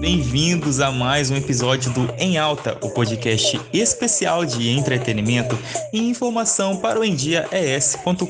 bem-vindos a mais um episódio do Em Alta, o podcast especial de entretenimento e informação para o endiaes.com.br.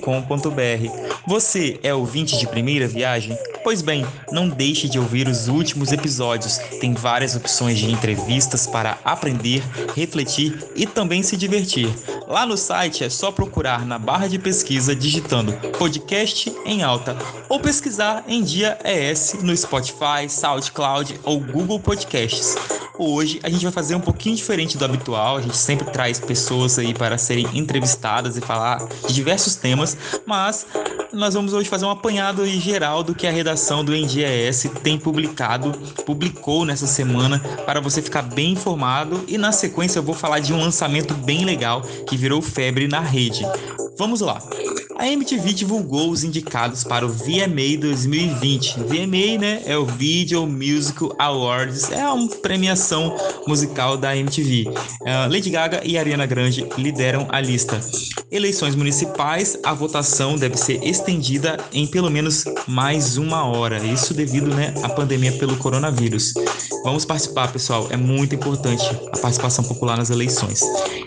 Você é ouvinte de primeira viagem? Pois bem, não deixe de ouvir os últimos episódios. Tem várias opções de entrevistas para aprender, refletir e também se divertir. Lá no site é só procurar na barra de pesquisa digitando podcast em alta ou pesquisar em Dia ES no Spotify, SoundCloud ou Google Podcasts. Hoje a gente vai fazer um pouquinho diferente do habitual, a gente sempre traz pessoas aí para serem entrevistadas e falar de diversos temas, mas nós vamos hoje fazer um apanhado geral do que a redação do NDES tem publicado, publicou nessa semana, para você ficar bem informado. E na sequência eu vou falar de um lançamento bem legal que virou febre na rede. Vamos lá! A MTV divulgou os indicados para o VMA 2020. VMA, né, é o Video Music Awards, é uma premiação musical da MTV. Uh, ah, Lady Gaga e Ariana Grande lideram a lista. Eleições municipais, a votação deve ser estendida em pelo menos mais uma hora. Isso devido, né, à pandemia pelo coronavírus. Vamos participar, pessoal. É muito importante a participação popular nas eleições.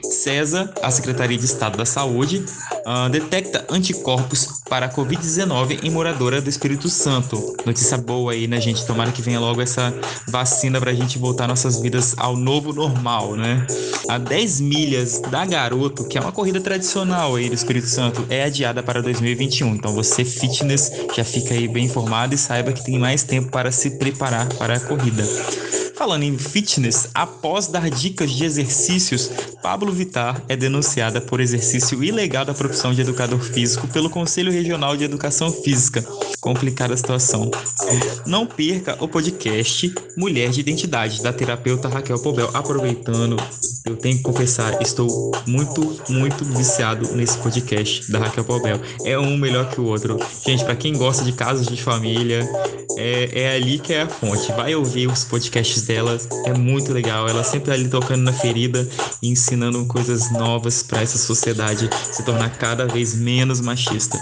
CESA, a Secretaria de Estado da Saúde, uh, detecta anticorpos para a Covid-19 em moradora do Espírito Santo. Notícia boa aí, né, gente? Tomara que venha logo essa vacina para a gente voltar nossas vidas ao novo normal, né? A 10 milhas da Garoto, que é uma corrida tradicional aí do Espírito Santo, é adiada para 2021. Então você, fitness, já fica aí bem informado e saiba que tem mais tempo para se preparar para a corrida. Falando em fitness, após dar dicas de exercícios, Pablo Vitar é denunciada por exercício ilegal da profissão de educador físico pelo Conselho Regional de Educação Física. Complicada a situação. Não perca o podcast Mulher de Identidade, da terapeuta Raquel Pobel. Aproveitando, eu tenho que confessar, estou muito, muito viciado nesse podcast da Raquel Pobel. É um melhor que o outro. Gente, para quem gosta de casos de família, é, é ali que é a fonte. Vai ouvir os podcasts dela, é muito legal. Ela sempre ali tocando na ferida e ensinando coisas novas para essa sociedade se tornar cada vez menos machista.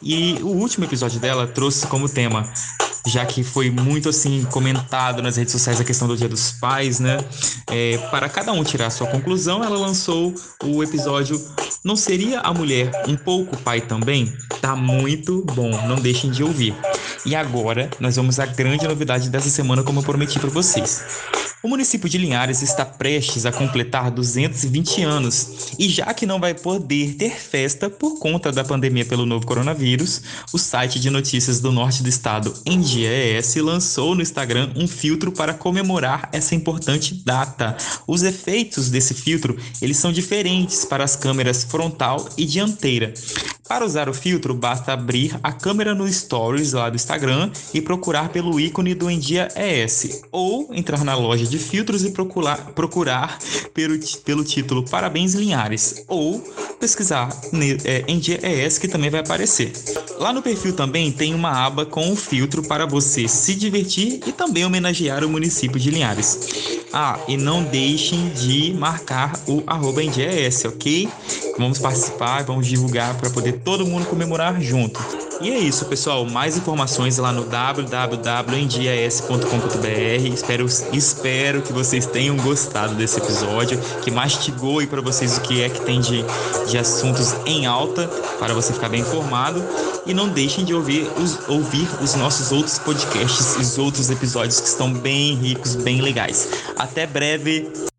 E o último episódio dela trouxe como tema já que foi muito assim comentado nas redes sociais a questão do Dia dos Pais, né? É, para cada um tirar sua conclusão, ela lançou o episódio Não seria a mulher um pouco pai também? Tá muito bom, não deixem de ouvir. E agora nós vamos à grande novidade dessa semana, como eu prometi para vocês. O município de Linhares está prestes a completar 220 anos e já que não vai poder ter festa por conta da pandemia pelo novo coronavírus, o site de notícias do norte do estado, NGES, lançou no Instagram um filtro para comemorar essa importante data. Os efeitos desse filtro, eles são diferentes para as câmeras frontal e dianteira. Para usar o filtro, basta abrir a câmera no Stories lá do Instagram e procurar pelo ícone do Endia ES, ou entrar na loja de filtros e procurar, procurar pelo, pelo título Parabéns Linhares, ou pesquisar é, Endia ES que também vai aparecer. Lá no perfil também tem uma aba com o filtro para você se divertir e também homenagear o município de Linhares. Ah, e não deixem de marcar o arroba NDES, ok? Vamos participar, vamos divulgar para poder todo mundo comemorar junto. E é isso, pessoal. Mais informações lá no www.endias.com.br. Espero, espero que vocês tenham gostado desse episódio, que mastigou aí para vocês o que é que tem de, de assuntos em alta, para você ficar bem informado. E não deixem de ouvir os, ouvir os nossos outros podcasts os outros episódios que estão bem ricos, bem legais. Até breve!